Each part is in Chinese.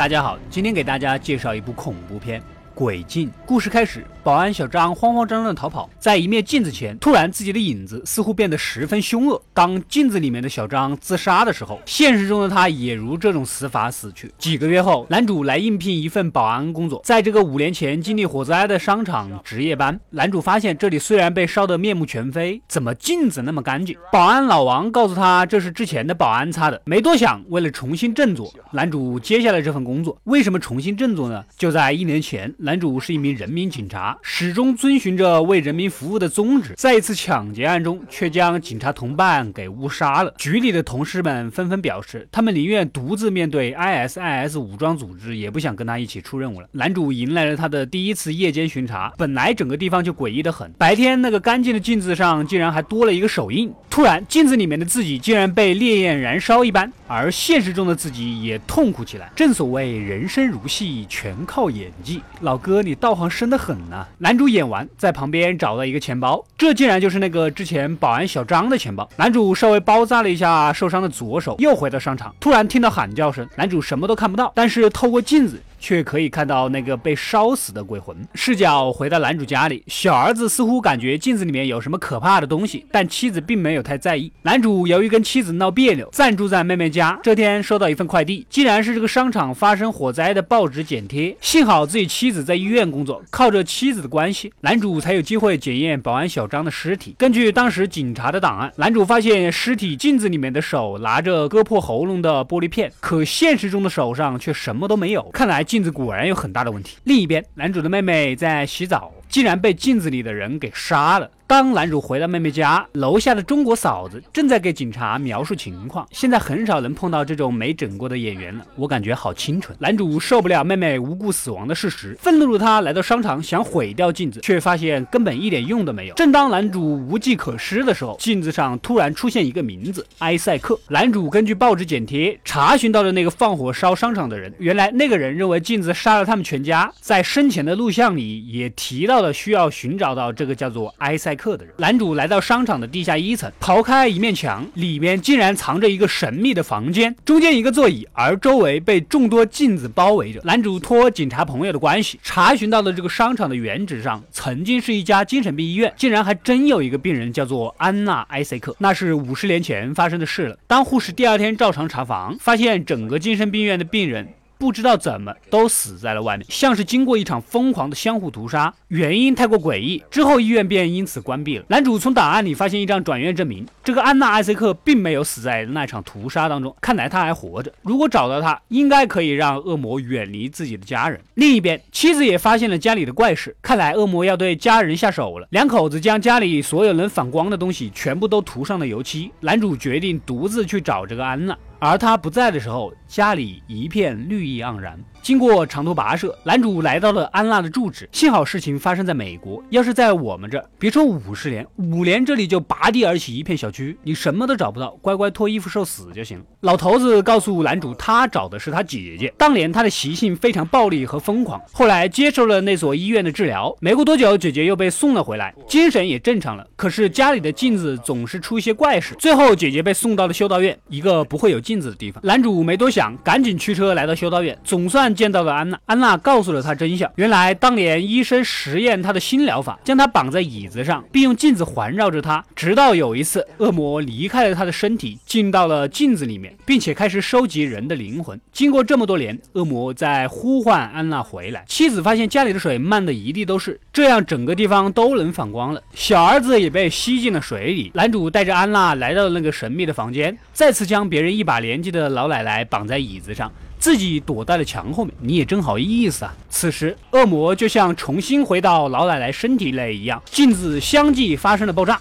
大家好，今天给大家介绍一部恐怖片。鬼镜。故事开始，保安小张慌慌张张的逃跑，在一面镜子前，突然自己的影子似乎变得十分凶恶。当镜子里面的小张自杀的时候，现实中的他也如这种死法死去。几个月后，男主来应聘一份保安工作，在这个五年前经历火灾的商场值夜班。男主发现这里虽然被烧得面目全非，怎么镜子那么干净？保安老王告诉他，这是之前的保安擦的。没多想，为了重新振作，男主接下了这份工作。为什么重新振作呢？就在一年前。男男主是一名人民警察，始终遵循着为人民服务的宗旨，在一次抢劫案中，却将警察同伴给误杀了。局里的同事们纷纷表示，他们宁愿独自面对 ISIS 武装组织，也不想跟他一起出任务了。男主迎来了他的第一次夜间巡查，本来整个地方就诡异的很，白天那个干净的镜子上竟然还多了一个手印。突然，镜子里面的自己竟然被烈焰燃烧一般，而现实中的自己也痛苦起来。正所谓人生如戏，全靠演技。老。哥，你道行深得很呐！男主演完，在旁边找到一个钱包，这竟然就是那个之前保安小张的钱包。男主稍微包扎了一下受伤的左手，又回到商场，突然听到喊叫声。男主什么都看不到，但是透过镜子。却可以看到那个被烧死的鬼魂。视角回到男主家里，小儿子似乎感觉镜子里面有什么可怕的东西，但妻子并没有太在意。男主由于跟妻子闹别扭，暂住在妹妹家。这天收到一份快递，竟然是这个商场发生火灾的报纸剪贴。幸好自己妻子在医院工作，靠着妻子的关系，男主才有机会检验保安小张的尸体。根据当时警察的档案，男主发现尸体镜子里面的手拿着割破喉咙的玻璃片，可现实中的手上却什么都没有。看来。镜子果然有很大的问题。另一边，男主的妹妹在洗澡，竟然被镜子里的人给杀了。当男主回到妹妹家，楼下的中国嫂子正在给警察描述情况。现在很少能碰到这种没整过的演员了，我感觉好清纯。男主受不了妹妹无故死亡的事实，愤怒的他来到商场想毁掉镜子，却发现根本一点用都没有。正当男主无计可施的时候，镜子上突然出现一个名字——埃塞克。男主根据报纸剪贴查询到了那个放火烧商场的人。原来那个人认为镜子杀了他们全家，在生前的录像里也提到了需要寻找到这个叫做埃塞。客的人，男主来到商场的地下一层，刨开一面墙，里面竟然藏着一个神秘的房间，中间一个座椅，而周围被众多镜子包围着。男主托警察朋友的关系，查询到了这个商场的原址上曾经是一家精神病医院，竟然还真有一个病人叫做安娜·埃塞克，那是五十年前发生的事了。当护士第二天照常查房，发现整个精神病院的病人。不知道怎么都死在了外面，像是经过一场疯狂的相互屠杀，原因太过诡异。之后医院便因此关闭了。男主从档案里发现一张转院证明，这个安娜·艾塞克并没有死在那场屠杀当中，看来他还活着。如果找到他，应该可以让恶魔远离自己的家人。另一边，妻子也发现了家里的怪事，看来恶魔要对家人下手了。两口子将家里所有能反光的东西全部都涂上了油漆。男主决定独自去找这个安娜。而他不在的时候，家里一片绿意盎然。经过长途跋涉，男主来到了安娜的住址。幸好事情发生在美国，要是在我们这，别说五十年，五年这里就拔地而起一片小区，你什么都找不到，乖乖脱衣服受死就行。老头子告诉男主，他找的是他姐姐。当年他的习性非常暴力和疯狂，后来接受了那所医院的治疗，没过多久，姐姐又被送了回来，精神也正常了。可是家里的镜子总是出一些怪事，最后姐姐被送到了修道院，一个不会有镜子的地方。男主没多想，赶紧驱车来到修道院，总算。见到了安娜，安娜告诉了他真相。原来当年医生实验他的新疗法，将他绑在椅子上，并用镜子环绕着他，直到有一次恶魔离开了他的身体，进到了镜子里面，并且开始收集人的灵魂。经过这么多年，恶魔在呼唤安娜回来。妻子发现家里的水漫的一地都是，这样整个地方都能反光了。小儿子也被吸进了水里。男主带着安娜来到了那个神秘的房间，再次将别人一把年纪的老奶奶绑在椅子上。自己躲在了墙后面，你也真好意思啊！此时，恶魔就像重新回到老奶奶身体内一样，镜子相继发生了爆炸。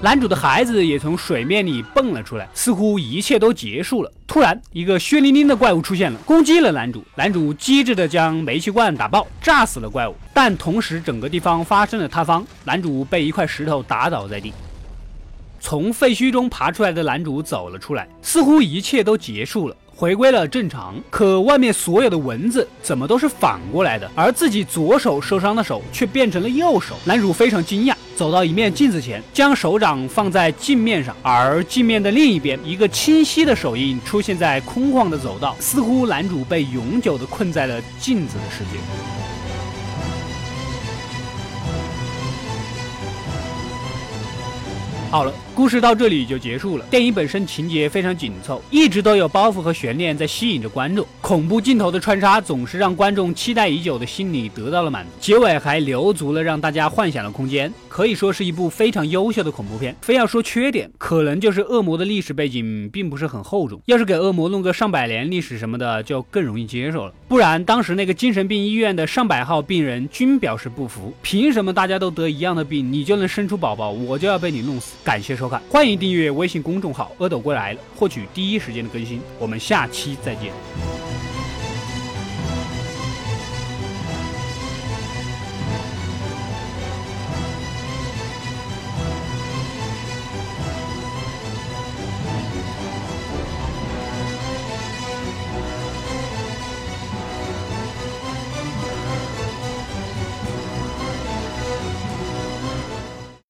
男主的孩子也从水面里蹦了出来，似乎一切都结束了。突然，一个血淋淋的怪物出现了，攻击了男主。男主机智的将煤气罐打爆，炸死了怪物。但同时，整个地方发生了塌方，男主被一块石头打倒在地。从废墟中爬出来的男主走了出来，似乎一切都结束了，回归了正常。可外面所有的文字怎么都是反过来的，而自己左手受伤的手却变成了右手。男主非常惊讶。走到一面镜子前，将手掌放在镜面上，而镜面的另一边，一个清晰的手印出现在空旷的走道，似乎男主被永久的困在了镜子的世界。好了，故事到这里就结束了。电影本身情节非常紧凑，一直都有包袱和悬念在吸引着观众。恐怖镜头的穿插总是让观众期待已久的心理得到了满足，结尾还留足了让大家幻想的空间，可以说是一部非常优秀的恐怖片。非要说缺点，可能就是恶魔的历史背景并不是很厚重。要是给恶魔弄个上百年历史什么的，就更容易接受了。不然，当时那个精神病医院的上百号病人均表示不服，凭什么大家都得一样的病，你就能生出宝宝，我就要被你弄死？感谢收看，欢迎订阅微信公众号“阿斗归来了”，获取第一时间的更新。我们下期再见。